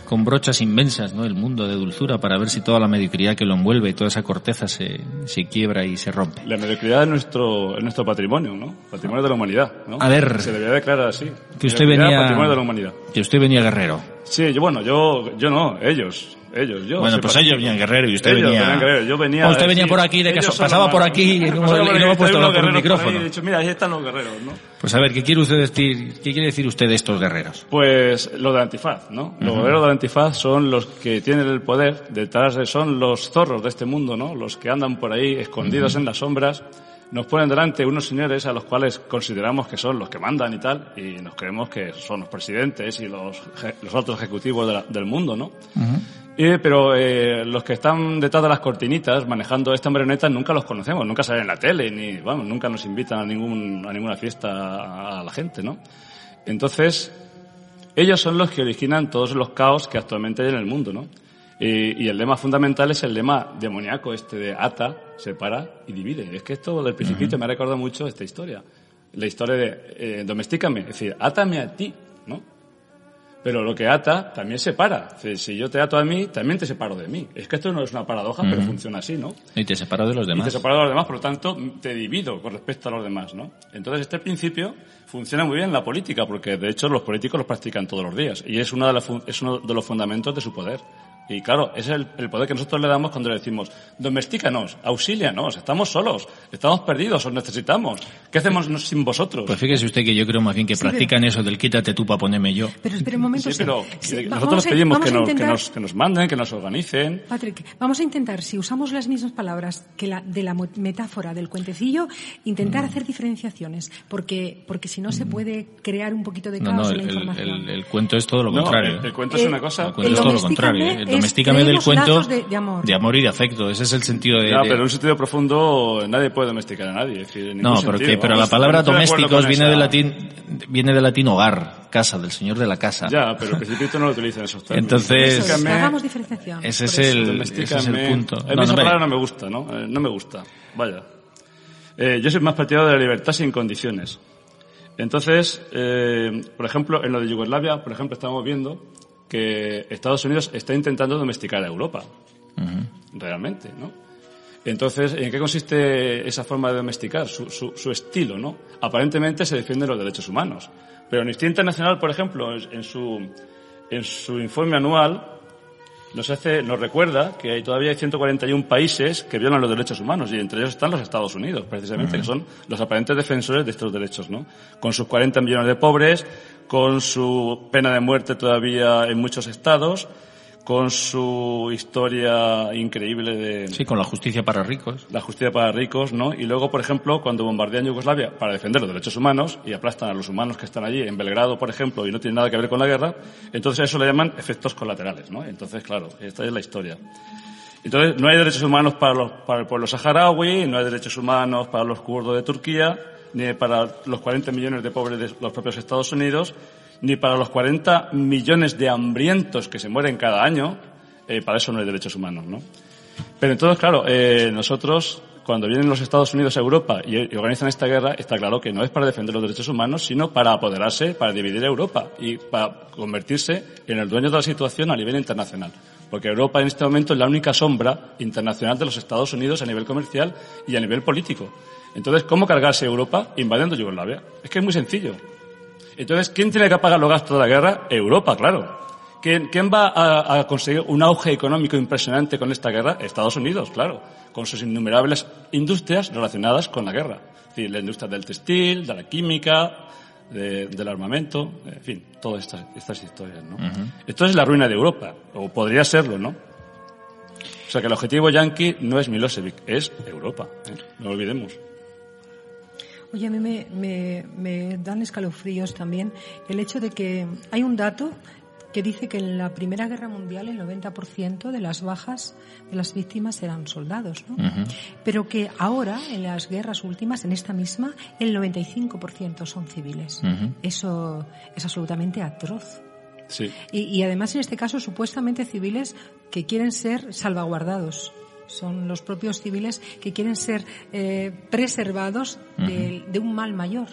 con brochas inmensas ¿no? el mundo de dulzura para ver si toda la mediocridad que lo envuelve y toda esa corteza se, se quiebra y se rompe. La mediocridad es nuestro, es nuestro patrimonio, ¿no? Patrimonio de la humanidad, ¿no? A ver. Se debería declarar así. Que usted venía... Patrimonio de la humanidad. Que usted venía guerrero. Sí, yo, bueno, yo, yo no, ellos. Ellos, yo. Bueno, pues ellos venían guerrero y usted ellos venía. venían guerrero. Yo venía. O usted venía por aquí, de caso, pasaba por aquí y no, me ha puesto el micrófono. Dicho, mira, ahí están los guerreros, ¿no? Pues a ver, ¿qué quiere usted decir, qué quiere decir usted de estos guerreros? Pues lo de antifaz, ¿no? Los guerreros del antifaz son los que tienen el poder, detrás de, son los zorros de este mundo, ¿no? Los que andan por ahí escondidos en las sombras, nos ponen delante unos señores a los cuales consideramos que son los que mandan y tal, y nos creemos que son los presidentes y los, los altos ejecutivos de la, del mundo, ¿no? Y, pero eh, los que están detrás de las cortinitas manejando esta marioneta nunca los conocemos, nunca salen en la tele, ni vamos, nunca nos invitan a, ningún, a ninguna fiesta a la gente, ¿no? Entonces, ellos son los que originan todos los caos que actualmente hay en el mundo, ¿no? Y, y, el lema fundamental es el lema demoníaco este de ata, separa y divide. Es que esto del principito uh -huh. me ha recordado mucho esta historia. La historia de eh, domestícame, es decir, átame a ti, ¿no? Pero lo que ata también separa. Si yo te ato a mí, también te separo de mí. Es que esto no es una paradoja, uh -huh. pero funciona así, ¿no? Y te separo de los demás. Y te separo de los demás, por lo tanto, te divido con respecto a los demás, ¿no? Entonces, este principio funciona muy bien en la política, porque de hecho los políticos los practican todos los días. Y es, una de las, es uno de los fundamentos de su poder. Y claro, ese es el, el, poder que nosotros le damos cuando le decimos, domestícanos, auxílianos, estamos solos, estamos perdidos, os necesitamos. ¿Qué hacemos sin vosotros? Pues fíjese usted que yo creo más bien que sí, practican pero... eso del quítate tú para ponerme yo. Pero espera un momento. Sí, pero sí, nosotros pedimos que nos, intentar... que, nos, que nos manden, que nos organicen. Patrick, vamos a intentar, si usamos las mismas palabras que la de la metáfora del cuentecillo, intentar mm. hacer diferenciaciones, porque, porque si no se puede crear un poquito de caos no, no, en la el, información. El, el, cuento es todo lo contrario. el, cuento es una cosa. El cuento es todo lo contrario. Domestícame del cuento de, de, amor. de, amor. y de afecto. Ese es el sentido de. Ya, de... pero en un sentido profundo nadie puede domesticar a nadie. Es decir, en no, pero, que, pero la palabra domésticos viene del latín viene del latín hogar, casa, del señor de la casa. Ya, pero el principito no lo utiliza en esos términos. Entonces, hagamos diferenciación. Ese es, el, ese es el punto. No, esa no, palabra no me gusta, ¿no? Eh, no me gusta. Vaya. Eh, yo soy más partidario de la libertad sin condiciones. Entonces, eh, por ejemplo, en lo de Yugoslavia, por ejemplo, estamos viendo que Estados Unidos está intentando domesticar a Europa. Uh -huh. Realmente, ¿no? Entonces, ¿en qué consiste esa forma de domesticar? Su, su, su, estilo, ¿no? Aparentemente se defienden los derechos humanos. Pero Amnistía Internacional, por ejemplo, en su, en su informe anual, nos hace, nos recuerda que hay, todavía hay 141 países que violan los derechos humanos y entre ellos están los Estados Unidos, precisamente, uh -huh. que son los aparentes defensores de estos derechos, ¿no? Con sus 40 millones de pobres, con su pena de muerte todavía en muchos estados, con su historia increíble de... Sí, con la justicia para ricos. La justicia para ricos, ¿no? Y luego, por ejemplo, cuando bombardean Yugoslavia para defender los derechos humanos y aplastan a los humanos que están allí, en Belgrado, por ejemplo, y no tienen nada que ver con la guerra, entonces a eso le llaman efectos colaterales, ¿no? Entonces, claro, esta es la historia. Entonces, no hay derechos humanos para, los, para el pueblo saharaui, no hay derechos humanos para los kurdos de Turquía, ni para los 40 millones de pobres de los propios Estados Unidos, ni para los 40 millones de hambrientos que se mueren cada año, eh, para eso no hay derechos humanos, ¿no? Pero entonces, claro, eh, nosotros, cuando vienen los Estados Unidos a Europa y, y, organizan esta guerra, está claro que no es para defender los derechos humanos, sino para apoderarse, para dividir Europa y para convertirse en el dueño de la situación a nivel internacional. Porque Europa en este momento es la única sombra internacional de los Estados Unidos a nivel comercial y a nivel político. Entonces, ¿cómo cargarse Europa invadiendo Yugoslavia? Es que es muy sencillo. Entonces, ¿quién tiene que pagar los gastos de la guerra? Europa, claro. ¿quién, quién va a, a, conseguir un auge económico impresionante con esta guerra? Estados Unidos, claro, con sus innumerables industrias relacionadas con la guerra. Es decir, la industria del textil, de la química, de, del armamento, en fin, todas estas, estas historias, ¿no? Esto es la ruina de Europa, o podría serlo, ¿no? O sea que el objetivo yanqui no es Milosevic, es Europa, ¿eh? no lo olvidemos. Oye, a mí me, me, me, dan escalofríos también el hecho de que hay un dato que dice que en la Primera Guerra Mundial el 90% de las bajas de las víctimas eran soldados, ¿no? Uh -huh. Pero que ahora, en las guerras últimas, en esta misma, el 95% son civiles. Uh -huh. Eso es absolutamente atroz. Sí. Y, y además, en este caso, supuestamente civiles que quieren ser salvaguardados son los propios civiles que quieren ser eh, preservados uh -huh. de, de, un mal mayor.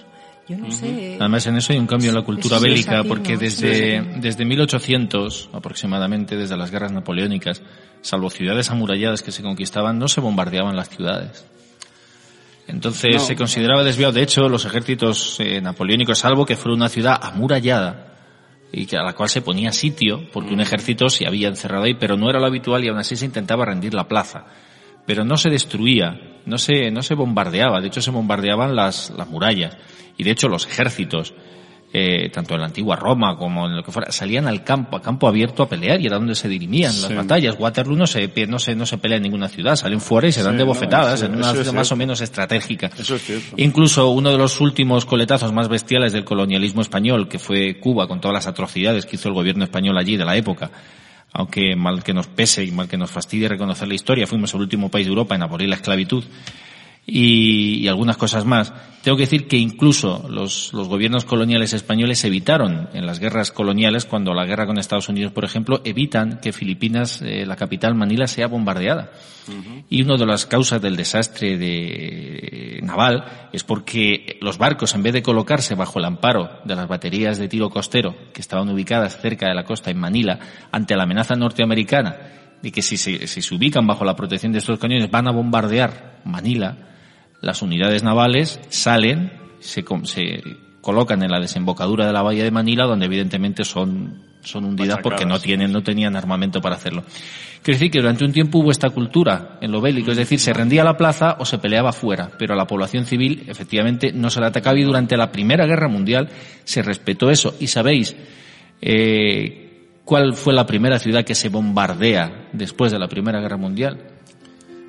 Yo no uh -huh. sé. Además, en eso hay un cambio en la cultura bélica, porque desde, desde 1800 aproximadamente, desde las guerras napoleónicas, salvo ciudades amuralladas que se conquistaban, no se bombardeaban las ciudades. Entonces no, se consideraba desviado. De hecho, los ejércitos eh, napoleónicos, salvo que fuera una ciudad amurallada, y que a la cual se ponía sitio, porque un ejército se había encerrado ahí, pero no era lo habitual y aún así se intentaba rendir la plaza. Pero no se destruía, no se, no se bombardeaba, de hecho se bombardeaban las, las murallas. Y de hecho los ejércitos, eh, tanto en la antigua Roma como en lo que fuera, salían al campo, a campo abierto a pelear y era donde se dirimían sí. las batallas. Waterloo no se, no se, no se pelea en ninguna ciudad, salen fuera y se dan sí, de bofetadas no, en una ciudad más o menos estratégica. Eso es cierto. Incluso uno de los últimos coletazos más bestiales del colonialismo español, que fue Cuba, con todas las atrocidades que hizo el gobierno español allí de la época, aunque mal que nos pese y mal que nos fastidie reconocer la historia, fuimos el último país de Europa en abolir la esclavitud y, y, algunas cosas más. Tengo que decir que incluso los, los, gobiernos coloniales españoles evitaron en las guerras coloniales, cuando la guerra con Estados Unidos, por ejemplo, evitan que Filipinas, eh, la capital Manila, sea bombardeada. Uh -huh. Y una de las causas del desastre de, naval es porque los barcos, en vez de colocarse bajo el amparo de las baterías de tiro costero que estaban ubicadas cerca de la costa en Manila, ante la amenaza norteamericana de que si se, si se ubican bajo la protección de estos cañones van a bombardear Manila, las unidades navales salen, se, se colocan en la desembocadura de la bahía de Manila, donde evidentemente son, son hundidas porque no tienen, no tenían armamento para hacerlo. Quiero decir que durante un tiempo hubo esta cultura en lo bélico, es decir, se rendía la plaza o se peleaba fuera, pero a la población civil efectivamente no se la atacaba y durante la Primera Guerra Mundial se respetó eso. Y sabéis, eh, ¿cuál fue la primera ciudad que se bombardea después de la Primera Guerra Mundial?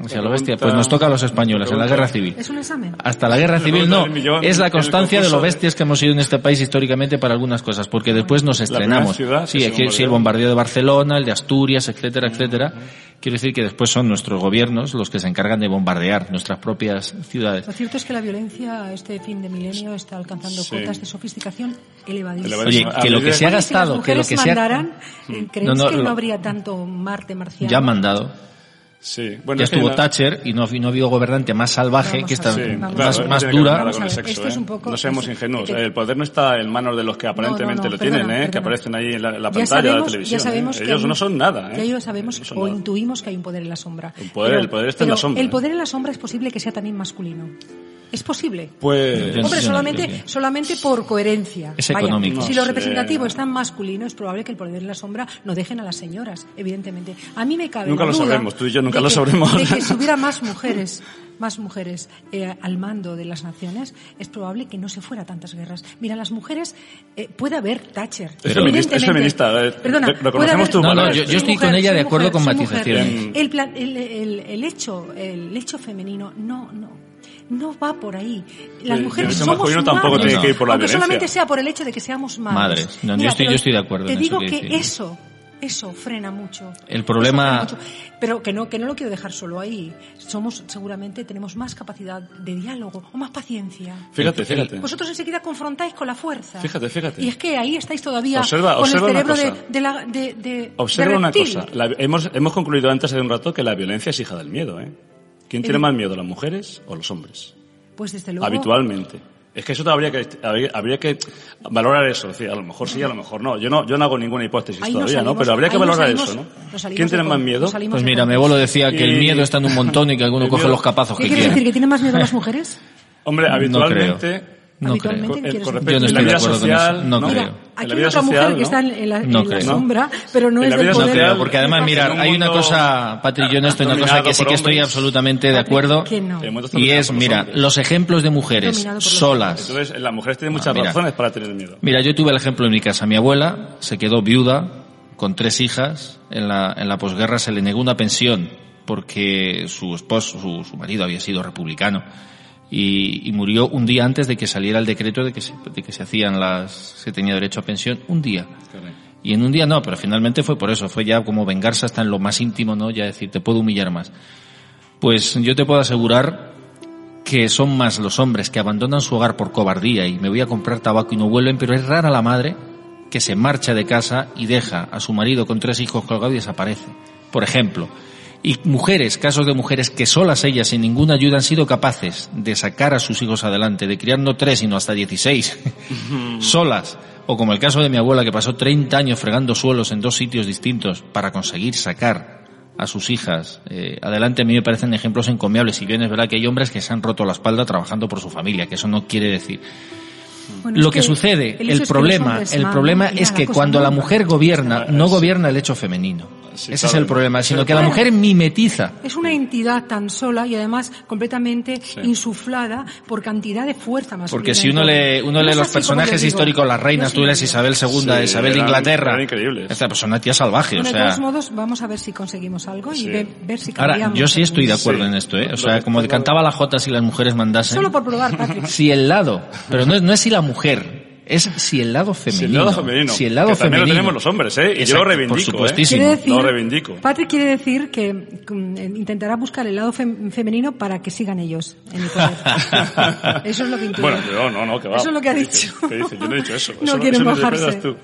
O sea, lo bestia, pues nos toca a los españoles en la guerra civil. ¿Es un examen? Hasta la guerra civil no. Es la constancia de lo bestias que hemos sido en este país históricamente para algunas cosas, porque después nos estrenamos. Sí, aquí, sí, el bombardeo de Barcelona, el de Asturias, etcétera, etcétera. Quiero decir que después son nuestros gobiernos los que se encargan de bombardear nuestras propias ciudades. Lo cierto es que la violencia este fin de milenio está alcanzando sí. cotas de sofisticación elevadísimas. Oye, que lo que se ha gastado, que lo que se mandaran, ¿creéis no, no, que no habría tanto Marte marciano? Ya han mandado. Sí. Bueno, ya estuvo Thatcher y no, no ha habido gobernante más salvaje que esta, sí, más, claro, más dura. Con el sexo, ¿eh? poco, no seamos ingenuos. El poder no está en manos de los que aparentemente no, no, lo perdona, tienen, ¿eh? Perdona. que aparecen ahí en la, la pantalla sabemos, de la televisión. Ya sabemos ¿eh? Ellos hay, no son nada. ¿eh? Ya ellos sabemos no o nada. intuimos que hay un poder en la sombra. El poder, pero, el poder está en la sombra. El poder en la sombra es posible que sea también masculino. ¿Es posible? Pues. Hombre, solamente, solamente por coherencia. Es Vaya, económico. si lo representativo es tan masculino, es probable que el poder en la sombra no dejen a las señoras, evidentemente. A mí me cabe. Nunca lo sabremos, tú y yo nunca lo que, sabremos. De que si hubiera más mujeres, más mujeres eh, al mando de las naciones, es probable que no se fuera tantas guerras. Mira, las mujeres, eh, puede haber Thatcher. Es feminista, es feminista. Eh, Perdona, reconocemos tu no, no, yo, yo estoy mujer, con ella de acuerdo con matizaciones. El, plan, el, el, el, hecho, el hecho femenino, no, no no va por ahí. Las mujeres el somos madres, tampoco tiene que ir por la aunque violencia. solamente sea por el hecho de que seamos madres. Madres. No, Mira, yo, estoy, yo estoy de acuerdo. Te en digo eso que, que eso, eso frena mucho. El problema. Mucho. Pero que no, que no lo quiero dejar solo ahí. Somos, seguramente, tenemos más capacidad de diálogo o más paciencia. Fíjate, fíjate. Vosotros enseguida confrontáis con la fuerza. Fíjate, fíjate. Y es que ahí estáis todavía observa, con observa el cerebro de, de, la, de, de, Observa de una cosa. La, hemos, hemos concluido antes de un rato que la violencia es hija del miedo, ¿eh? ¿Quién tiene más miedo, las mujeres o los hombres? Pues desde luego. Habitualmente. Es que eso habría que, habría, habría que valorar eso. Es decir, a lo mejor sí, a lo mejor no. Yo no, yo no hago ninguna hipótesis Ahí todavía, ¿no? Pero habría que valorar salimos- eso, no ¿Quién tiene más miedo? Pues mira, mi abuelo decía que el miedo está en un montón y que alguno coge los capazos ¿Qué que quiere decir? ¿Que tiene más miedo las mujeres? Hombre, habitualmente, No Habitualmente, creo. ¿qué con decir? Yo no en la estoy de vida acuerdo con social, eso. No ¿no? creo. Aquí hay otra mujer que está en la, sombra, pero no es del poder. No creo, porque además, mirar, hay una cosa, Patri, yo en esto, una cosa que sí que estoy absolutamente de acuerdo, y es, mira, los ejemplos de mujeres solas. Entonces, las mujeres tienen muchas razones para tener miedo. Mira, yo tuve el ejemplo en mi casa. Mi abuela se quedó viuda con tres hijas. En la, en la posguerra se le negó una pensión porque su esposo, su, marido había sido republicano. Y, murió un día antes de que saliera el decreto de que se, de que se hacían las, se tenía derecho a pensión, un día. Y en un día no, pero finalmente fue por eso, fue ya como vengarse hasta en lo más íntimo, ¿no? Ya decir, te puedo humillar más. Pues yo te puedo asegurar que son más los hombres que abandonan su hogar por cobardía y me voy a comprar tabaco y no vuelven, pero es rara la madre que se marcha de casa y deja a su marido con tres hijos colgados y desaparece. Por ejemplo, y mujeres, casos de mujeres que solas ellas, sin ninguna ayuda, han sido capaces de sacar a sus hijos adelante, de criar no tres, sino hasta dieciséis, solas. O como el caso de mi abuela, que pasó 30 años fregando suelos en dos sitios distintos para conseguir sacar a sus hijas eh, adelante, a mí me parecen ejemplos encomiables. Si bien es verdad que hay hombres que se han roto la espalda trabajando por su familia, que eso no quiere decir lo que, sucede, el problema, el problema es que cuando la mujer gobierna, no gobierna el hecho femenino. Ese es el problema, sino que la mujer mimetiza. Es una entidad tan sola y además completamente insuflada por cantidad de fuerza masculina. Porque si uno lee, uno lee los personajes históricos, las reinas, tú lees Isabel II, Isabel de Inglaterra. Esta persona tía salvaje, o sea. De todos modos, vamos a ver si conseguimos algo y ver, si cambiamos. Ahora, yo sí estoy de acuerdo en esto, ¿eh? O sea, como cantaba la Jota si las mujeres mandasen. Solo por probar, Patrick. Si el lado, pero no, no es si la mujer es si el lado femenino. Si el lado femenino. Si el lado que también lo tenemos los hombres, ¿eh? Y yo lo reivindico. Por ¿eh? supuestísimo. Decir, lo reivindico. Patrick quiere decir que mm, intentará buscar el lado femenino para que sigan ellos en el poder. eso es lo que intuye. Bueno, no, no, no, que va. Eso es lo que ha dicho. ¿Qué dice? Yo no he dicho eso. no quiere mojarse. Tú.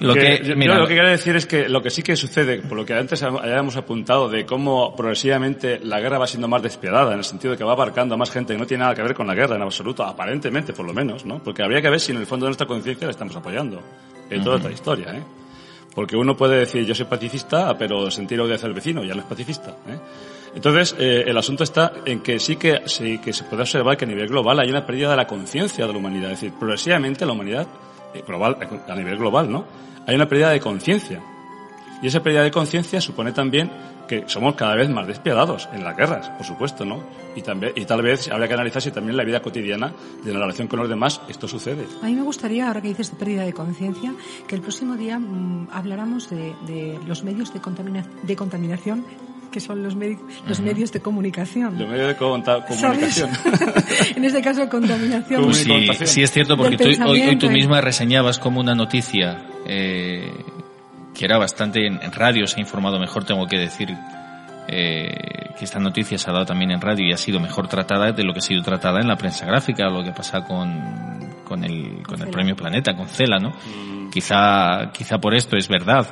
Lo que, yo, lo que quiero decir es que lo que sí que sucede, por lo que antes hayamos apuntado, de cómo progresivamente la guerra va siendo más despiadada, en el sentido de que va abarcando a más gente que no tiene nada que ver con la guerra en absoluto, aparentemente por lo menos, ¿no? Porque habría que ver si en el fondo de nuestra conciencia le estamos apoyando en toda esta historia, ¿eh? Porque uno puede decir, yo soy pacifista, pero sentir odio hacia el vecino, ya no es pacifista, ¿eh? Entonces, eh, el asunto está en que sí que, sí que se puede observar que a nivel global hay una pérdida de la conciencia de la humanidad. Es decir, progresivamente la humanidad, global, a nivel global, ¿no? Hay una pérdida de conciencia. Y esa pérdida de conciencia supone también que somos cada vez más despiadados en las guerras, por supuesto, ¿no? Y también y tal vez habría que analizar si también en la vida cotidiana de la relación con los demás esto sucede. A mí me gustaría, ahora que dices de pérdida de conciencia, que el próximo día mm, habláramos de, los medios de, de contaminación que son los, los medios de comunicación. Los medios de comunicación. en este caso, contaminación. Sí, sí, es cierto, porque tú, hoy, tú misma reseñabas como una noticia eh, que era bastante en, radio, se ha informado mejor, tengo que decir eh, que esta noticia se ha dado también en radio y ha sido mejor tratada de lo que ha sido tratada en la prensa gráfica, lo que pasa con, con el, con el premio Planeta, con Cela, ¿no? Mm. Quizá, quizá por esto es verdad.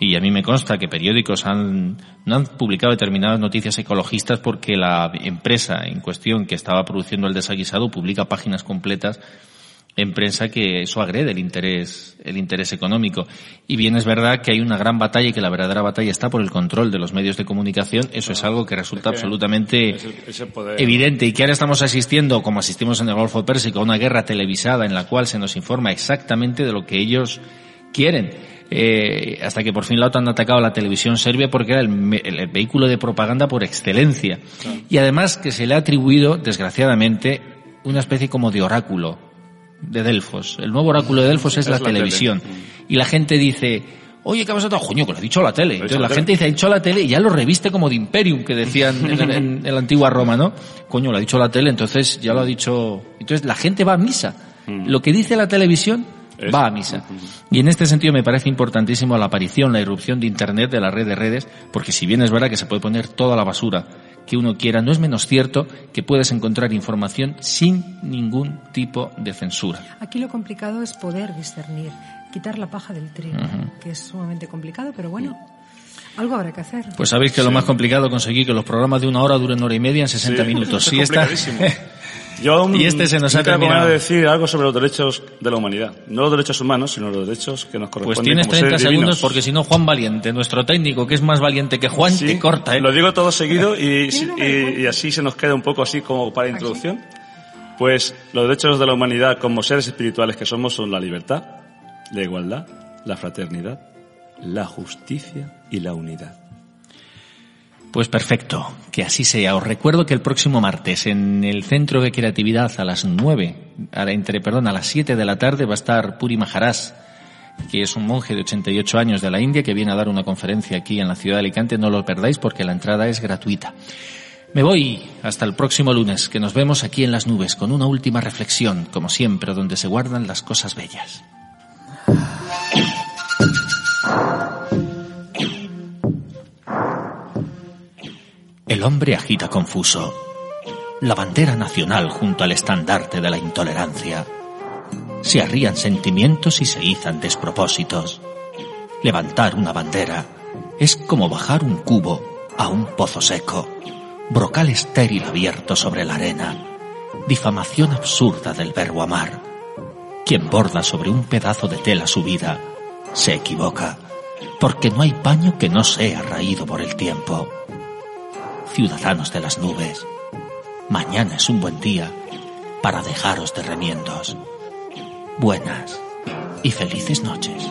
Y a mí me consta que periódicos han, no han publicado determinadas noticias ecologistas porque la empresa en cuestión que estaba produciendo el desaguisado publica páginas completas en prensa que eso agrede el interés, el interés económico. Y bien es verdad que hay una gran batalla y que la verdadera batalla está por el control de los medios de comunicación. Eso es algo que resulta absolutamente evidente y que ahora estamos asistiendo, como asistimos en el Golfo Pérsico, a una guerra televisada en la cual se nos informa exactamente de lo que ellos quieren. Eh, hasta que por fin la OTAN ha atacado a la televisión serbia porque era el, vehículo de propaganda por excelencia. Y además que se le ha atribuido, desgraciadamente, una especie como de oráculo de Delfos. El nuevo oráculo de Delfos es, la, televisión. Y la gente dice, oye, ¿qué ha pasado? Coño, que lo ha dicho la tele. Entonces la, gente dice, ha dicho la tele y ya lo reviste como de imperium, que decían en, la antigua Roma, ¿no? Coño, lo ha dicho la tele, entonces ya lo ha dicho... Entonces la gente va a misa. Mm. Lo que dice la televisión va a misa. Y en este sentido me parece importantísimo la aparición, la irrupción de Internet, de la red de redes, porque si bien es verdad que se puede poner toda la basura que uno quiera, no es menos cierto que puedes encontrar información sin ningún tipo de censura. Aquí lo complicado es poder discernir, quitar la paja del trigo, que es sumamente complicado, pero bueno. Algo habrá que hacer. Pues sabéis que lo más complicado es conseguir que los programas de una hora duren hora y media en 60 minutos. Sí, está... Yo y este se nos ha terminado. decir algo sobre los derechos de la humanidad. No los derechos humanos, sino los derechos que nos corresponden. Pues tienes 30 segundos porque si no, Juan Valiente, nuestro técnico, que es más valiente que Juan, te corta. ¿eh? Lo digo todo seguido y, y, así se nos queda un poco así como para introducción. Pues los derechos de la humanidad como seres espirituales que somos son la libertad, la igualdad, la fraternidad, la justicia y la unidad. Pues perfecto, que así sea. Os recuerdo que el próximo martes en el Centro de Creatividad a las 9, a la, entre, perdón, a las 7 de la tarde va a estar Puri Maharaj, que es un monje de 88 años de la India que viene a dar una conferencia aquí en la ciudad de Alicante. No lo perdáis porque la entrada es gratuita. Me voy hasta el próximo lunes, que nos vemos aquí en las nubes con una última reflexión, como siempre, donde se guardan las cosas bellas. El hombre agita confuso la bandera nacional junto al estandarte de la intolerancia. Se arrían sentimientos y se izan despropósitos. Levantar una bandera es como bajar un cubo a un pozo seco, brocal estéril abierto sobre la arena, difamación absurda del verbo amar. Quien borda sobre un pedazo de tela su vida se equivoca, porque no hay paño que no sea raído por el tiempo ciudadanos de las nubes, mañana es un buen día para dejaros de remiendos. Buenas y felices noches.